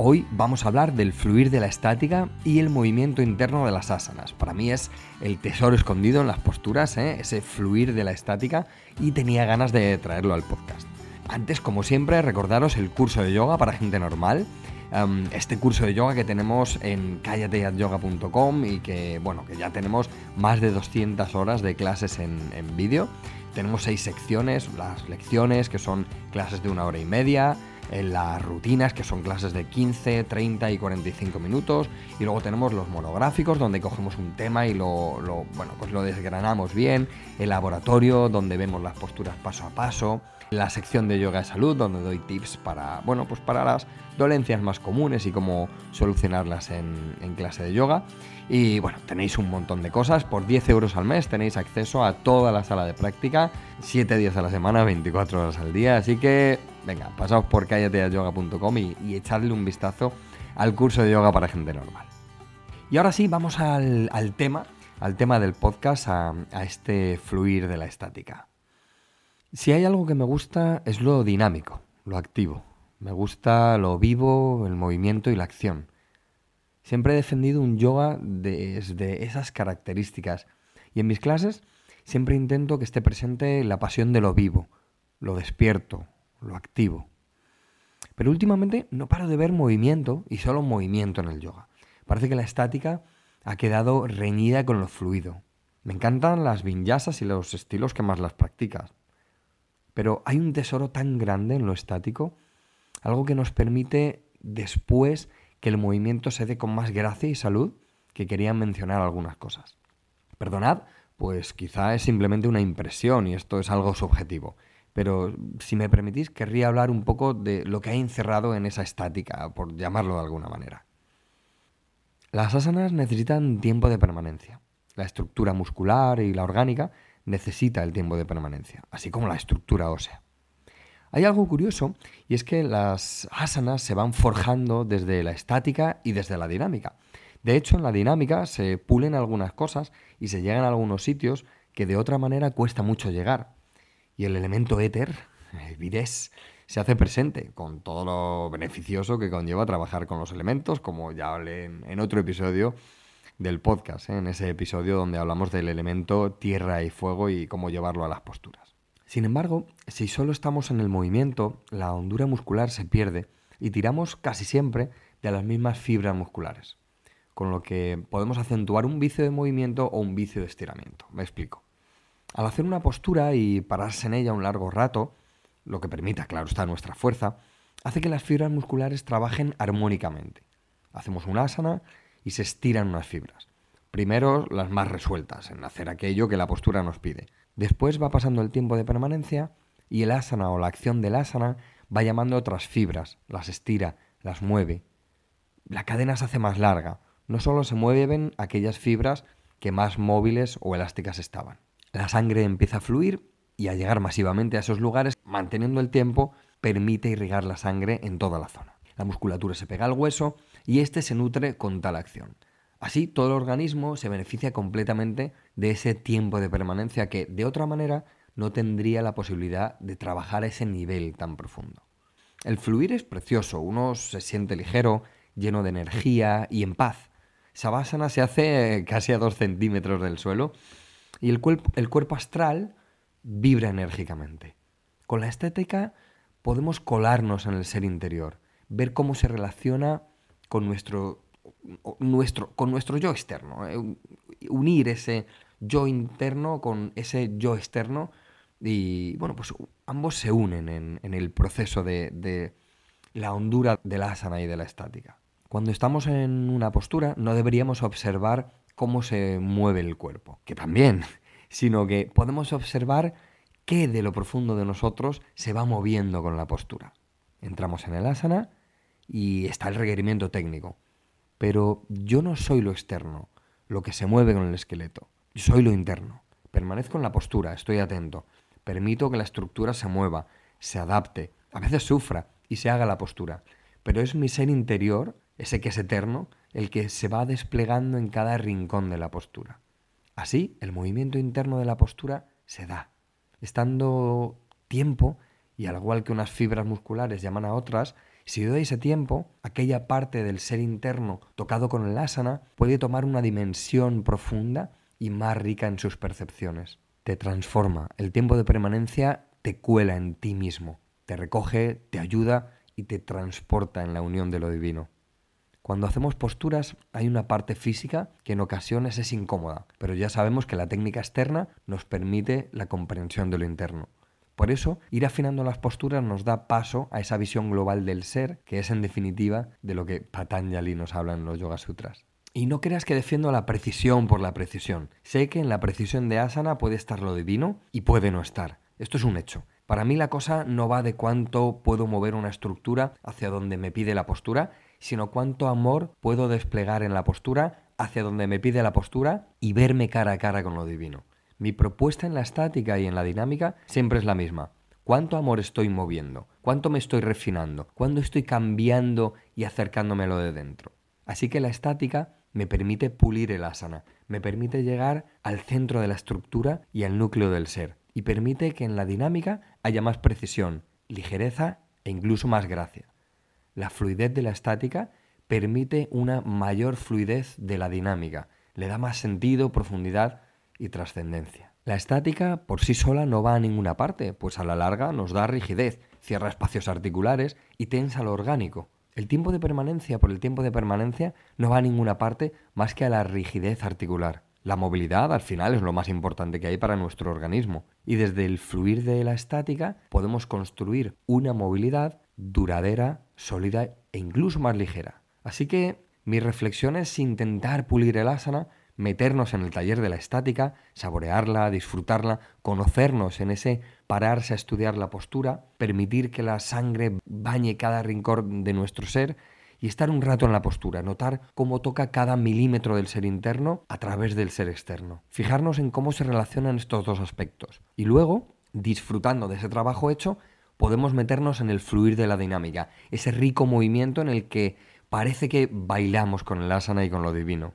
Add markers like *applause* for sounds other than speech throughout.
Hoy vamos a hablar del fluir de la estática y el movimiento interno de las asanas. Para mí es el tesoro escondido en las posturas, ¿eh? ese fluir de la estática y tenía ganas de traerlo al podcast. Antes, como siempre, recordaros el curso de yoga para gente normal. Um, este curso de yoga que tenemos en callateatyoga.com y que, bueno, que ya tenemos más de 200 horas de clases en, en vídeo. Tenemos seis secciones, las lecciones que son clases de una hora y media, en las rutinas, que son clases de 15, 30 y 45 minutos. Y luego tenemos los monográficos, donde cogemos un tema y lo, bueno, pues lo desgranamos bien. El laboratorio, donde vemos las posturas paso a paso. La sección de yoga de salud, donde doy tips para, bueno, pues para las dolencias más comunes y cómo solucionarlas en, clase de yoga. Y bueno, tenéis un montón de cosas. Por 10 euros al mes tenéis acceso a toda la sala de práctica, 7 días a la semana, 24 horas al día. Así que venga, pasaos por callateayoga.com y, y echadle un vistazo al curso de yoga para gente normal. Y ahora sí, vamos al, tema, al tema del podcast, a este fluir de la estática. Si hay algo que me gusta es lo dinámico, lo activo. Me gusta lo vivo, el movimiento y la acción. Siempre he defendido un yoga desde esas características. Y en mis clases siempre intento que esté presente la pasión de lo vivo, lo despierto, lo activo. Pero últimamente no paro de ver movimiento y solo movimiento en el yoga. Parece que la estática ha quedado reñida con lo fluido. Me encantan las vinyasas y los estilos que más las practicas. Pero hay un tesoro tan grande en lo estático, algo que nos permite después que el movimiento se dé con más gracia y salud, que quería mencionar algunas cosas. Perdonad, pues quizá es simplemente una impresión y esto es algo subjetivo. Pero si me permitís, querría hablar un poco de lo que hay encerrado en esa estática, por llamarlo de alguna manera. Las asanas necesitan tiempo de permanencia. La estructura muscular y la orgánica necesita el tiempo de permanencia, así como la estructura ósea. Hay algo curioso y es que las asanas se van forjando desde la estática y desde la dinámica. De hecho, en la dinámica se pulen algunas cosas y se llegan a algunos sitios que de otra manera cuesta mucho llegar y el elemento éter, el vides, se hace presente con todo lo beneficioso que conlleva trabajar con los elementos, como ya hablé en, otro episodio del podcast, ¿eh? en ese episodio donde hablamos del elemento tierra y fuego y cómo llevarlo a las posturas. Sin embargo, si solo estamos en el movimiento, la hondura muscular se pierde y tiramos casi siempre de las mismas fibras musculares, con lo que podemos acentuar un vicio de movimiento o un vicio de estiramiento. Me explico. Al hacer una postura y pararse en ella un largo rato, lo que permita, claro está, nuestra fuerza, hace que las fibras musculares trabajen armónicamente. Hacemos una asana y se estiran unas fibras. Primero las más resueltas, en hacer aquello que la postura nos pide. Después va pasando el tiempo de permanencia y el asana o la acción del asana va llamando otras fibras, las estira, las mueve. La cadena se hace más larga. No solo se mueven aquellas fibras que más móviles o elásticas estaban la sangre empieza a fluir y a llegar masivamente a esos lugares, manteniendo el tiempo, permite irrigar la sangre en toda la zona. La musculatura se pega al hueso y éste se nutre con tal acción. Así, todo el organismo se beneficia completamente de ese tiempo de permanencia que, de otra manera, no tendría la posibilidad de trabajar a ese nivel tan profundo. El fluir es precioso, uno se siente ligero, lleno de energía y en paz. Savasana se hace casi a dos centímetros del suelo y el, el cuerpo astral vibra enérgicamente. Con la estética podemos colarnos en el ser interior, ver cómo se relaciona con nuestro, nuestro, con nuestro yo externo, eh, unir ese yo interno con ese yo externo y bueno, pues ambos se unen en, el proceso de, de, la hondura de la asana y de la estática. Cuando estamos en una postura no deberíamos observar cómo se mueve el cuerpo, que también, *laughs* sino que podemos observar qué de lo profundo de nosotros se va moviendo con la postura. Entramos en el asana y está el requerimiento técnico. Pero yo no soy lo externo, lo que se mueve con el esqueleto. Yo soy lo interno. Permanezco en la postura, estoy atento. Permito que la estructura se mueva, se adapte, a veces sufra y se haga la postura. Pero es mi ser interior, ese que es eterno, el que se va desplegando en cada rincón de la postura. Así, el movimiento interno de la postura se da. Estando tiempo, y al igual que unas fibras musculares llaman a otras, si doy ese tiempo, aquella parte del ser interno tocado con el asana puede tomar una dimensión profunda y más rica en sus percepciones. Te transforma. El tiempo de permanencia te cuela en ti mismo, te recoge, te ayuda y te transporta en la unión de lo divino. Cuando hacemos posturas hay una parte física que en ocasiones es incómoda, pero ya sabemos que la técnica externa nos permite la comprensión de lo interno. Por eso, ir afinando las posturas nos da paso a esa visión global del ser, que es en definitiva de lo que Patanjali nos habla en los Yoga Sutras. Y no creas que defiendo la precisión por la precisión. Sé que en la precisión de asana puede estar lo divino y puede no estar. Esto es un hecho. Para mí la cosa no va de cuánto puedo mover una estructura hacia donde me pide la postura, sino cuánto amor puedo desplegar en la postura hacia donde me pide la postura y verme cara a cara con lo divino. Mi propuesta en la estática y en la dinámica siempre es la misma. ¿Cuánto amor estoy moviendo? ¿Cuánto me estoy refinando? ¿Cuándo estoy cambiando y acercándome lo de dentro? Así que la estática me permite pulir el asana, me permite llegar al centro de la estructura y al núcleo del ser, y permite que en la dinámica haya más precisión, ligereza e incluso más gracia la fluidez de la estática permite una mayor fluidez de la dinámica, le da más sentido, profundidad y trascendencia. La estática por sí sola no va a ninguna parte, pues a la larga nos da rigidez, cierra espacios articulares y tensa lo orgánico. El tiempo de permanencia por el tiempo de permanencia no va a ninguna parte más que a la rigidez articular. La movilidad al final es lo más importante que hay para nuestro organismo y desde el fluir de la estática podemos construir una movilidad duradera, sólida e incluso más ligera. Así que mi reflexión es intentar pulir el asana, meternos en el taller de la estática, saborearla, disfrutarla, conocernos en ese pararse a estudiar la postura, permitir que la sangre bañe cada rincón de nuestro ser y estar un rato en la postura, notar cómo toca cada milímetro del ser interno a través del ser externo. Fijarnos en cómo se relacionan estos dos aspectos. Y luego, disfrutando de ese trabajo hecho, podemos meternos en el fluir de la dinámica, ese rico movimiento en el que parece que bailamos con el asana y con lo divino.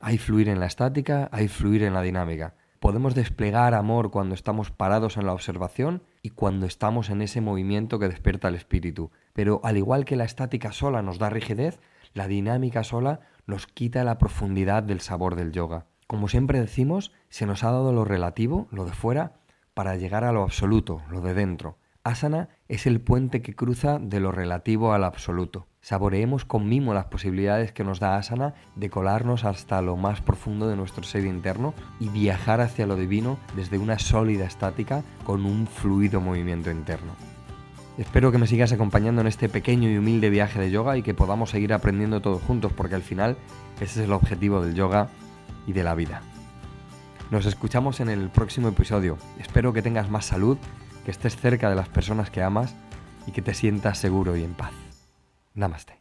Hay fluir en la estática, hay fluir en la dinámica. Podemos desplegar amor cuando estamos parados en la observación y cuando estamos en ese movimiento que despierta el espíritu. Pero al igual que la estática sola nos da rigidez, la dinámica sola nos quita la profundidad del sabor del yoga. Como siempre decimos, se nos ha dado lo relativo, lo de fuera, para llegar a lo absoluto, lo de dentro. Asana es el puente que cruza de lo relativo al absoluto. Saboreemos con mimo las posibilidades que nos da Asana de colarnos hasta lo más profundo de nuestro ser interno y viajar hacia lo divino desde una sólida estática con un fluido movimiento interno. Espero que me sigas acompañando en este pequeño y humilde viaje de yoga y que podamos seguir aprendiendo todos juntos porque al final ese es el objetivo del yoga y de la vida. Nos escuchamos en el próximo episodio. Espero que tengas más salud que estés cerca de las personas que amas y que te sientas seguro y en paz. ナマステ